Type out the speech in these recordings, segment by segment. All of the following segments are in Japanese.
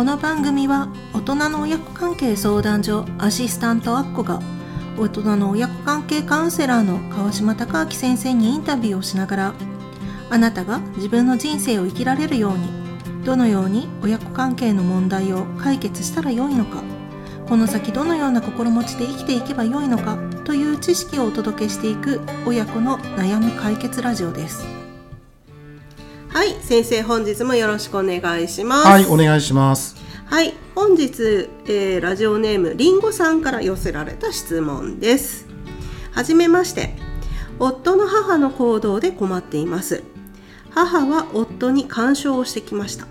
この番組は大人の親子関係相談所アシスタントアッコが大人の親子関係カウンセラーの川島隆明先生にインタビューをしながらあなたが自分の人生を生きられるようにどのように親子関係の問題を解決したらよいのかこの先どのような心持ちで生きていけばよいのかという知識をお届けしていく親子の悩み解決ラジオです。はい先生本日もよろしくお願いしますはい、お願いします。はい、本日、えーラジオネームりんごさんから寄せられた質問です。はじめまして。夫の母の行動で困っています。母は夫に干渉をしてきました。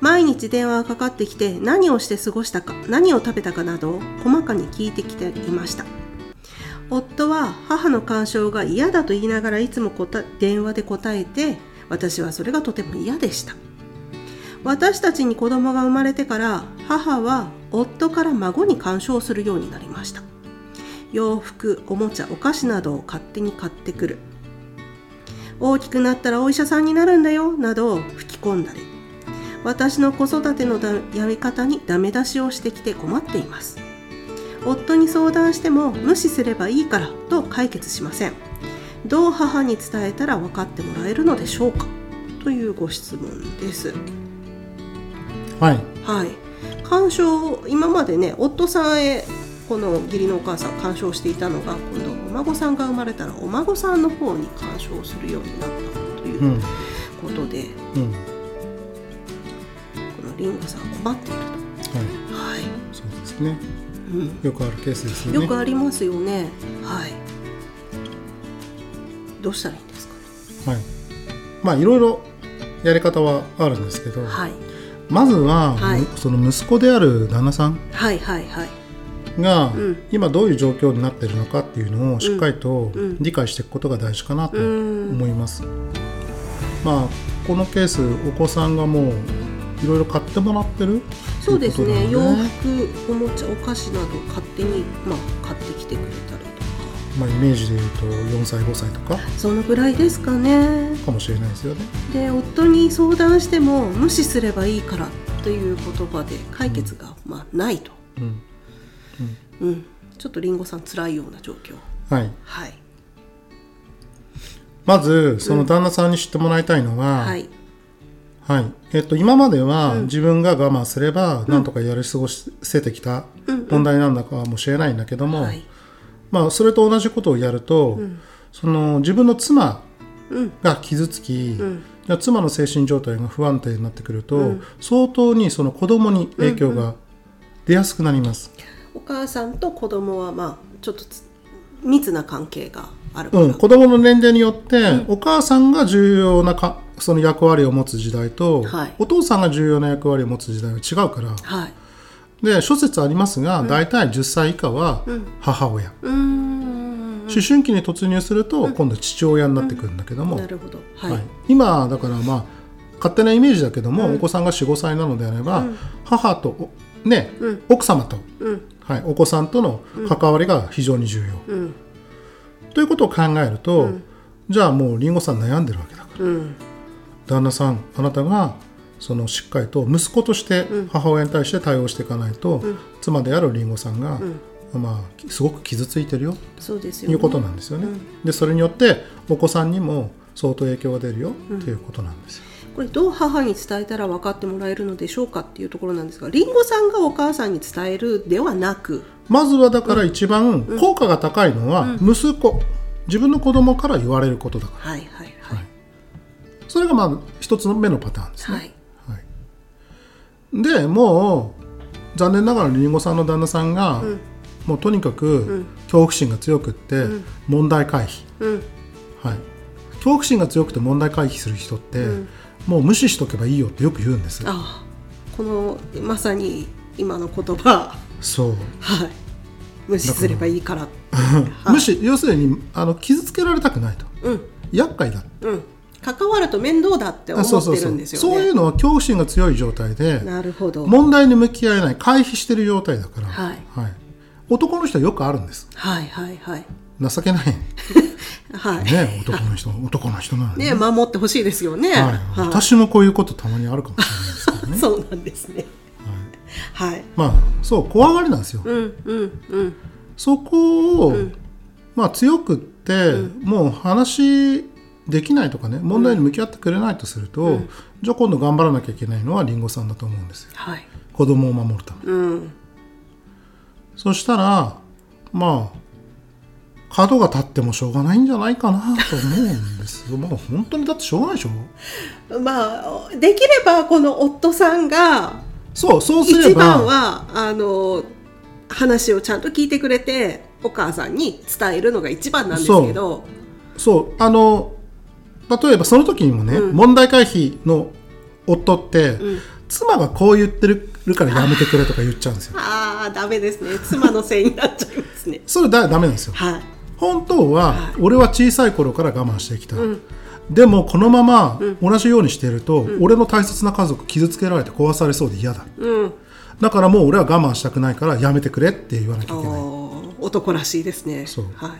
毎日電話がかかってきて何をして過ごしたか、何を食べたかなどを細かに聞いてきていました。夫は母の干渉が嫌だと言いながらいつも電話で答えて私はそれがとても嫌でした。私たちに子供が生まれてから母は夫から孫に干渉するようになりました。洋服おもちゃお菓子などを勝手に買ってくる。大きくなったらお医者さんになるんだよなどを吹き込んだり私の子育てのやり方にダメ出しをしてきて困っています。夫に相談しても無視すればいいからと解決しません。どう母に伝えたら分かってもらえるのでしょうか？というご質問です。はい、はい、干渉今までね夫さんへこの義理のお母さん干渉していたのが今度お孫さんが生まれたらお孫さんの方に干渉するようになったといううん、ことで、うん、このりんごさん困っているはい、と、はい。そうですね。うん、よくあるケースですよね。よくありますよね。はいどうしたらいいんですか？ねはい。まあいろいろやり方はあるんですけど、はい。まずは、はい。むその息子である旦那さんはいはいはい。が、うん。今どういう状況になっているのかっていうのをしっかりとうん。理解していくことが大事かなとうん。思います。まあこのケースお子さんがもういろいろ買ってもらってるそうですね。洋服おもちゃお菓子など勝手に、まあ、買ってきてくれたりまあイメージで言うと4歳5歳とかそのぐらいですかね。かもしれないですよね。で夫に相談しても無視すればいいからという言葉で解決が、まあ、ないと、うん、うん、ちょっとりんごさん辛いような状況。はい。はい。まずその旦那さんに知ってもらいたいのは、はい。はい。えっと、今まではうん。自分が我慢すればなんとかやり過ごせてきたうん。問題なんだかもしれないんだけども、はいまあ、それと同じことをやると、ん。その自分の妻うん。が傷つき、ん。じゃあ妻の精神状態が不安定になってくると、うん。相当にその子供に影響が出やすくなります。お母さんと子供はまあちょっとつ密な関係があるうん、子供の年齢によって、お母さんが重要なかその役割を持つ時代と、はい。お父さんが重要な役割を持つ時代は違うからはいで諸説ありますが、大体10歳以下は母親、思春期に突入すると、今度父親になってくるんだけども、なるほど。はい、はい。今だからまあ勝手なイメージだけども、お子さんが45歳なのであれば、母とおね、うん。奥様と、うん。はい、お子さんとの関わりが非常に重要、うん。ということを考えると、じゃあもうりんごさん悩んでるわけだからうん旦那さんあなたがそのしっかりと息子として母親に対して対応していかないと、妻であるりんごさんが、まあ、すごく傷ついてるよそうですよ、ね、ということなんですよね。でそれによってお子さんにも相当影響が出るよということなんですよ。これどう母に伝えたら分かってもらえるのでしょうかっていうところなんですがりんごさんがお母さんに伝えるではなくまずはだから一番効果が高いのは息子、自分の子供から言われることだから。はいはい。はい。それがまあ一つの目のパターンですね。はいでもう残念ながらりんごさんの旦那さんが、もうとにかく恐怖心が強くって問題回避、うん。はい、恐怖心が強くて問題回避する人って、もう無視しとけばいいよってよく言うんですああ。このまさに今の言葉。そう、はい。無視すればいいからはい。無視要するにあの傷つけられたくないと。うん。厄介だ。うん関わると面倒だって思あってるんですよね。そういうのは恐怖心が強い状態でなるほど。問題に向き合えない回避してる状態だから、はい。男の人はよくあるんです。はいはいはい。情けない。はい。ね男の人男の人なのにね。守ってほしいですよね。はい、私もこういうことたまにあるかもしれないですけどね。そうなんですね。はい。まあそう怖がりなんですよ、うんうんうん。そこを、ん。まあ強くって、もう話できないとかね問題に向き合ってくれないとすると、じゃあ今度頑張らなきゃいけないのはりんごさんだと思うんですよ。はい。子供を守るため。にうん。そしたらまあ角が立ってもしょうがないんじゃないかなと思うんですよ。まあ本当にだってしょうがないでしょ。まあできればこの夫さんがそうそうすれ一番ばはあの話をちゃんと聞いてくれてお母さんに伝えるのが一番なんですけど。そう。あの例えばその時にもね、問題回避の夫って、妻がこう言ってるからやめてくれとか言っちゃうんですよ。ああダメですね。妻のせいになっちゃいますね。それだダメなんですよ。はい。本当は、はい。俺は小さい頃から我慢してきた、でもこのまま同じようにしていると、俺の大切な家族傷つけられて壊されそうで嫌だ。うん。だからもう俺は我慢したくないからやめてくれって言わなきゃいけない。おー男らしいですね。そう。はい。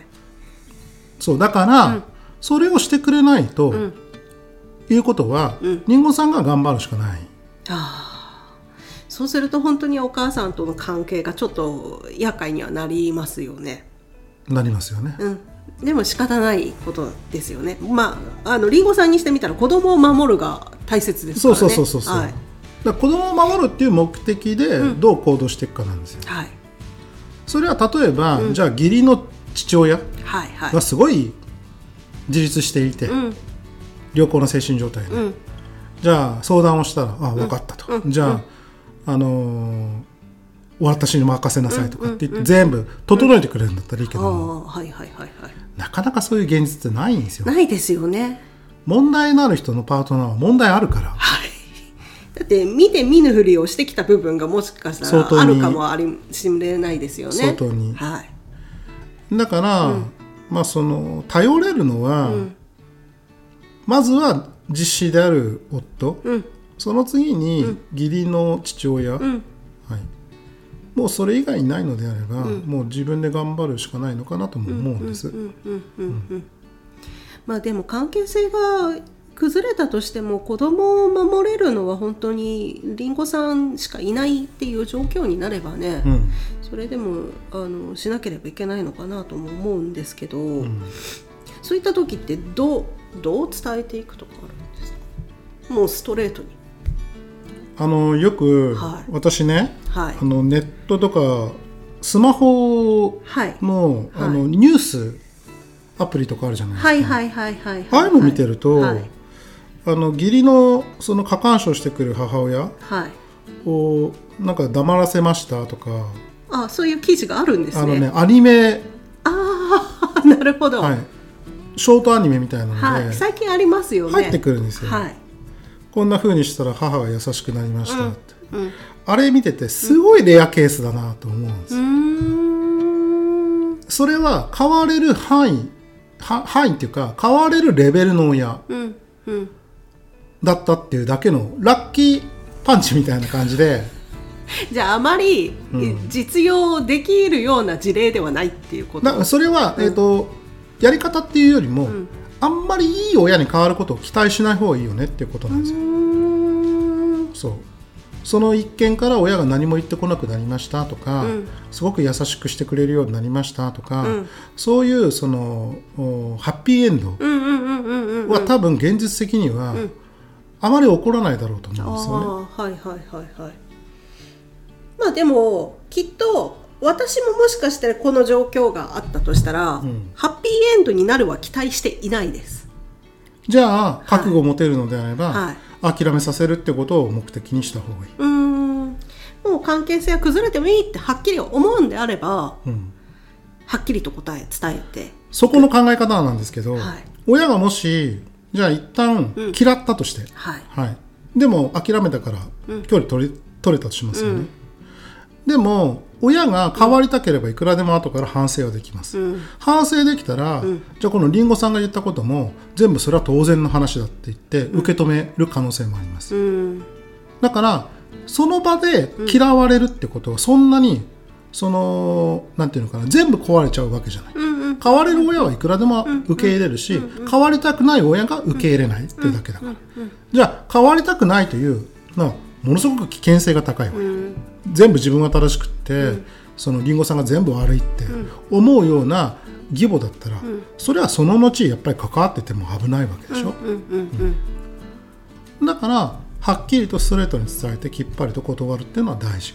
そうだから、それをしてくれないと、いうことは、りん。ごさんが頑張るしかない。ああ。そうすると本当にお母さんとの関係がちょっと厄介にはなりますよね。なりますよね、うん、でも仕方ないことですよね。まああのリンゴさんにしてみたら子供を守るが大切ですからね。そうそうそうそう、はい。だ子供を守るっていう目的でどう行動していくかなんですよ、はい。それは例えば、じゃあ義理の父親がすごい自立していて、うん。良好な精神状態で、うん。じゃあ相談をしたら「あ分かった」と、じゃあ、あのー私に任せなさいとかって言って、全部整えてくれるんだったらいいけあども、あはいはいはいはい。なかなかそういう現実ってないんですよ。ないですよね。問題のある人のパートナーは問題あるから。はい。だって見て見ぬふりをしてきた部分がもしかしたらあるかもありしれないですよね。相当に。はい。だから、まあその頼れるのは、まずは実子である夫、うん。その次に義理の父親、ん。はい、もうそれ以外にないのであれば、もう自分で頑張るしかないのかなとも思うんです。まあでも関係性が崩れたとしても子供を守れるのは本当にりんごさんしかいないっていう状況になればね、うん。それでもあのしなければいけないのかなとも思うんですけど、ん。そういった時ってどうどう伝えていくとかあるんですか？もうストレートに。あのよく、はい。私ねはい。あのネットとかスマホはい。の,、はい。あのニュースアプリとかあるじゃないですか。はいはいはいはいはい。ああいうの見てると、はいあの義理のその過干渉してくる母親はいをなんか黙らせましたとか、あそういう記事があるんですねあのねアニメ、あ あなるほど、はい、ショートアニメみたいなので、はい、最近ありますよね。入ってくるんですよ、はい。こんな風にしたら母が優しくなりましたって、うん。うあれ見ててすごいレアケースだなと思うんです、ーん。それは変われる範囲は範囲っていうか変われるレベルの親うん。うん。だったっていうだけのラッキーパンチみたいな感じで。じゃああまり、うん。実用できるような事例ではないっていうこと。なそれは、えー、とやり方っていうよりも、ん。あんまりいい親に変わることを期待しない方がいいよねっていうことなんですよ。そう。その一件から親が何も言ってこなくなりましたとか、うん。すごく優しくしてくれるようになりましたとか、うん。そういうそのおハッピーエンドうんうんうんうんうん。は多分現実的には、あまり起こらないだろうと思うんですよね。はいはいはいはい。まあでもきっと私ももしかしてこの状況があったとしたら、んハッピーエンドになるは期待していないです。じゃあ覚悟を持てるのであれば、はい諦めさせるってことを目的にした方がいい。うーん。もう関係性は崩れてもいいってはっきり思うんであれば、うんはっきりと答え伝えて。そこの考え方なんですけど、はい親がもしじゃあ一旦嫌ったとして、はい。はい、でも諦めたから距離取れ,、取れたとしますよね、でも親が変わりたければいくらでも後から反省はできます、うん。反省できたら、じゃあこのりんごさんが言ったことも全部それは当然の話だって言って受け止める可能性もあります、うん。だからその場で嫌われるってことはそんなにそのなんていうのかな全部壊れちゃうわけじゃない、うんうん。変われる親はいくらでも受け入れるし、変わりたくない親が受け入れないっていうだけだから、じゃあ変わりたくないというのはものすごく危険性が高い親、全部自分が正しくって、そのリンゴさんが全部悪いって思うような義母だったら、それはその後やっぱり関わってても危ないわけでしょ、だからはっきりとストレートに伝えてきっぱりと断るっていうのは大事、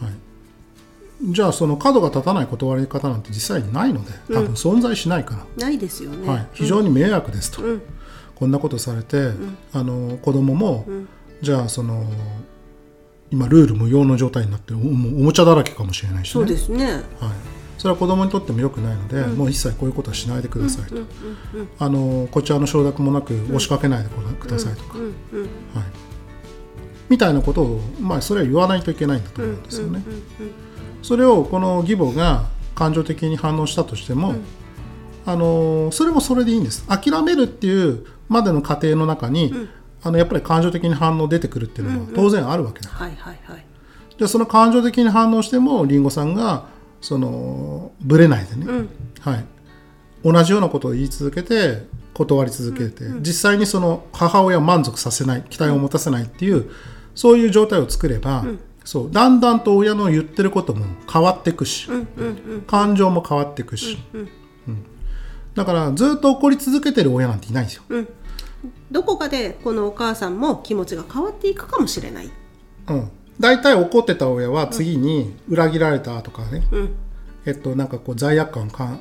はい、じゃあその角が立たない断り方なんて実際にないので多分存在しないから、ないですよね、はい、非常に迷惑ですと、こんなことされて、あの子供も、じゃあその今ルール無用の状態になっておもちゃだらけかもしれないし、ね、そうですね。はい、それは子供にとっても良くないので、もう一切こういうことはしないでくださいと、あのこちらの承諾もなく押しかけないでくださいとか、はい、みたいなことを、まあ、それは言わないといけないんだと思うんですよね。それをこの義母が感情的に反応したとしても、あのそれもそれでいいんです。諦めるっていうまでの過程の中に、あのやっぱり感情的に反応出てくるっていうのは当然あるわけだ、はいはいはい。でその感情的に反応してもりんごさんがそのぶれないでね、はい、同じようなことを言い続けて断り続けて、実際にその母親を満足させない期待を持たせないっていう、そういう状態を作れば、そうだんだんと親の言ってることも変わっていくし、感情も変わっていくし、うんだからずっと怒り続けてる親なんていないんですよ。どこかでこのお母さんも気持ちが変わっていくかもしれない。うん、大体怒ってた親は次に裏切られたとかね、えっとなんかこう罪悪感か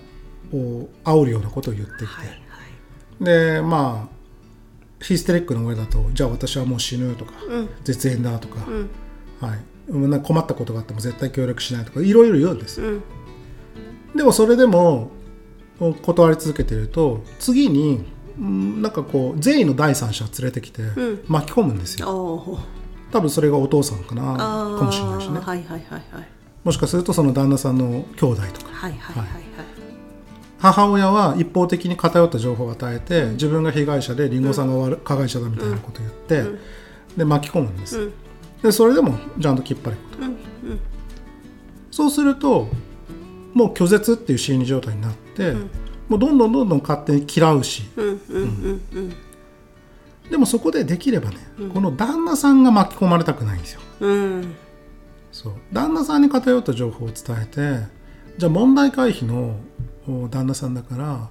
を煽るようなことを言ってきて、はいはい。でまあヒステリックな親だとじゃあ私はもう死ぬとか、絶縁だとか、はい、うんなんか困ったことがあっても絶対協力しないとかいろいろ言うんです、でもそれでも断り続けてると次にうんなんかこう善意の第三者を連れてきて巻き込むんですよ、おー。多分それがお父さんかなかもしれないしね。はいはいはいはい。もしかするとその旦那さんの兄弟とか。はいはいはいはい母親は一方的に偏った情報を与えて、自分が被害者でりんごさんが悪加害者だみたいなことを言って、で巻き込むんです、でそれでもちゃんときっぱりこと、そうするともう拒絶っていう心理状態になって、もうどんどんどんどん勝手に嫌うし、でもそこでできればね、この旦那さんが巻き込まれたくないんですよ。うん。そう。旦那さんに偏った情報を伝えてじゃあ問題回避のお旦那さんだから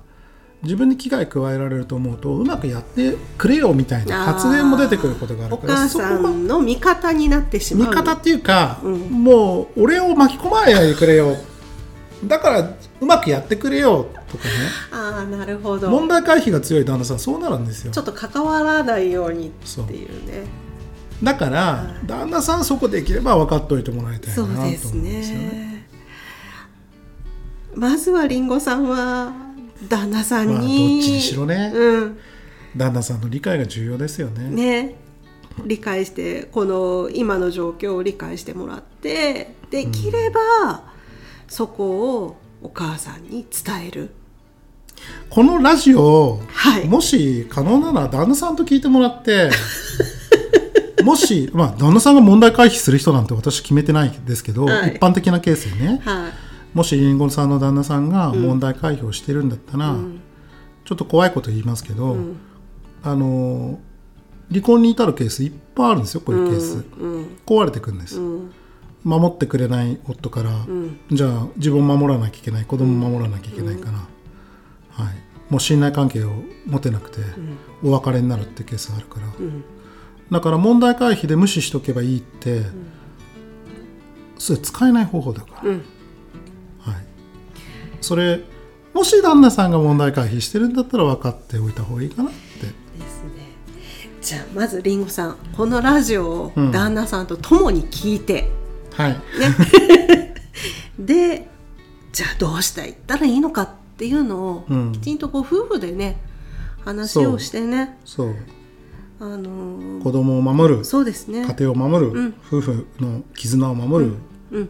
自分に危害加えられると思うとうまくやってくれよみたいな発言も出てくることがあるおから母さんの味方になってしまう。味方っていうか、もう俺を巻き込まないでくれよ。だからうまくやってくれよとかね。ああなるほど。問題回避が強い旦那さんそうなるんですよ。ちょっと関わらないようにっていうね。だから旦那さんそこできれば分かっておいてもらいたいなとそう思うんですよね。ね。まずはりんごさんは旦那さんまあどっちに、にしろね、うん。旦那さんの理解が重要ですよね。ね。理解してこの今の状況を理解してもらってできれば、そこをお母さんに伝える。このラジオ、はい。もし可能なら旦那さんと聞いてもらって もし、まあ、旦那さんが問題回避する人なんて私決めてないですけど、はい。一般的なケースでね。はいもしりんごさんの旦那さんが問題回避をしてるんだったら、ちょっと怖いこと言いますけど、あの離婚に至るケースいっぱいあるんですよこういうケース、壊れてくるんです、守ってくれない夫から、じゃあ自分を守らなきゃいけない子供を守らなきゃいけないから、はい、もう信頼関係を持てなくて、お別れになるってケースがあるから、だから問題回避で無視しとけばいいって、それ使えない方法だから、はい、それもし旦那さんが問題回避してるんだったら分かっておいた方がいいかなって。ですね。じゃあまずりんごさんこのラジオをうん。旦那さんと共に聞いて、はい。でじゃあどうしていったらいいのかっていうのを、うん。きちんとこう夫婦でね話をしてね。そう。あのー子供を守る。そうですね。家庭を守る、うん。夫婦の絆を守る、うん。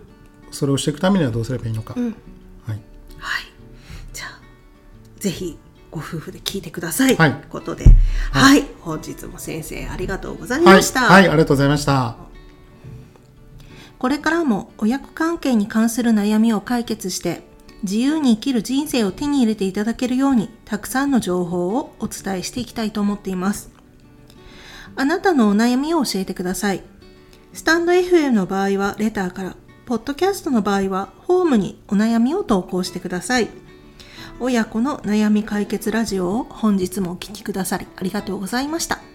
それをしていくためにはどうすればいいのか、ん。はい、はいじゃあぜひご夫婦で聞いてください、はい。ということで。はい、本日も先生ありがとうございはいました、はい、ありがとうございました。これからも親子関係に関する悩みを解決して自由に生きる人生を手に入れていただけるようにたくさんの情報をお伝えしていきたいと思っています。あなたのお悩みを教えてください。スタンド FM の場合はレターから、ポッドキャストの場合はホームにお悩みを投稿してください。親子の悩み解決ラジオを本日もお聴きくださりありがとうございました。